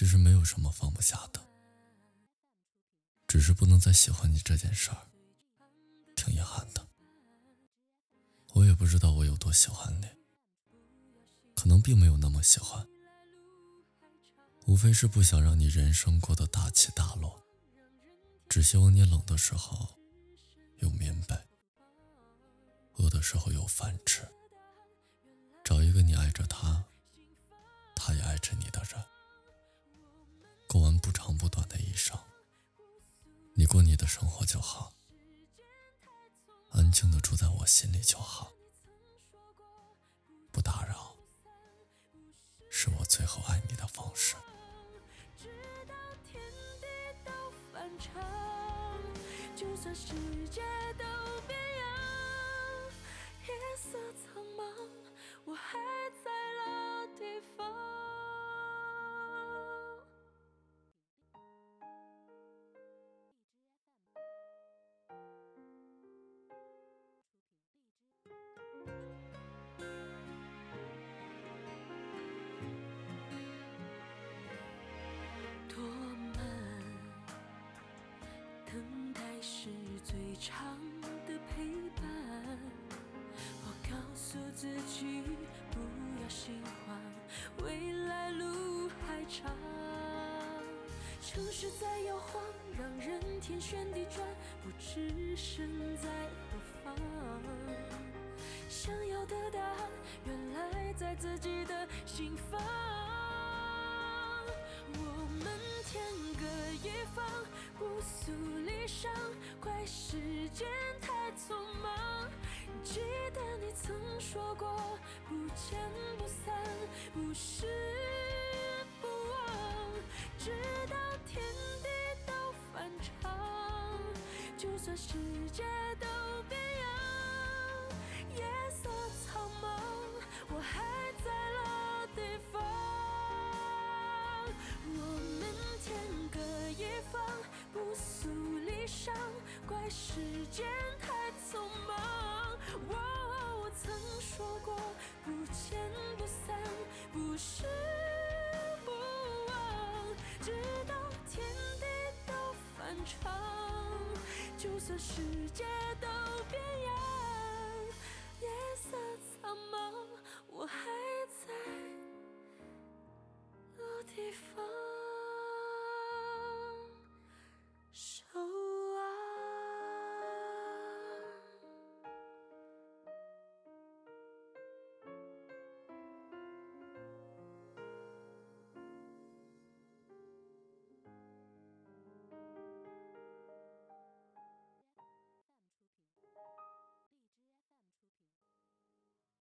其实没有什么放不下的，只是不能再喜欢你这件事儿，挺遗憾的。我也不知道我有多喜欢你，可能并没有那么喜欢，无非是不想让你人生过得大起大落，只希望你冷的时候有棉被，饿的时候有饭吃，找一个你爱着他，他也爱着你过你的生活就好。安静的住在我心里就好，不打扰，是我最后爱你的方式。就算世界都是最长的陪伴，我告诉自己不要心慌，未来路还长。城市在摇晃，让人天旋地转，不知身在何方。想要的答案，原来在自己的心房。天各一方，不诉离殇。怪时间太匆忙，记得你曾说过，不见不散，不是不忘。直到天地都反常，就算世界都怪时间太匆忙，我曾说过不见不散，不是不忘。直到天地都反常，就算世界都变样。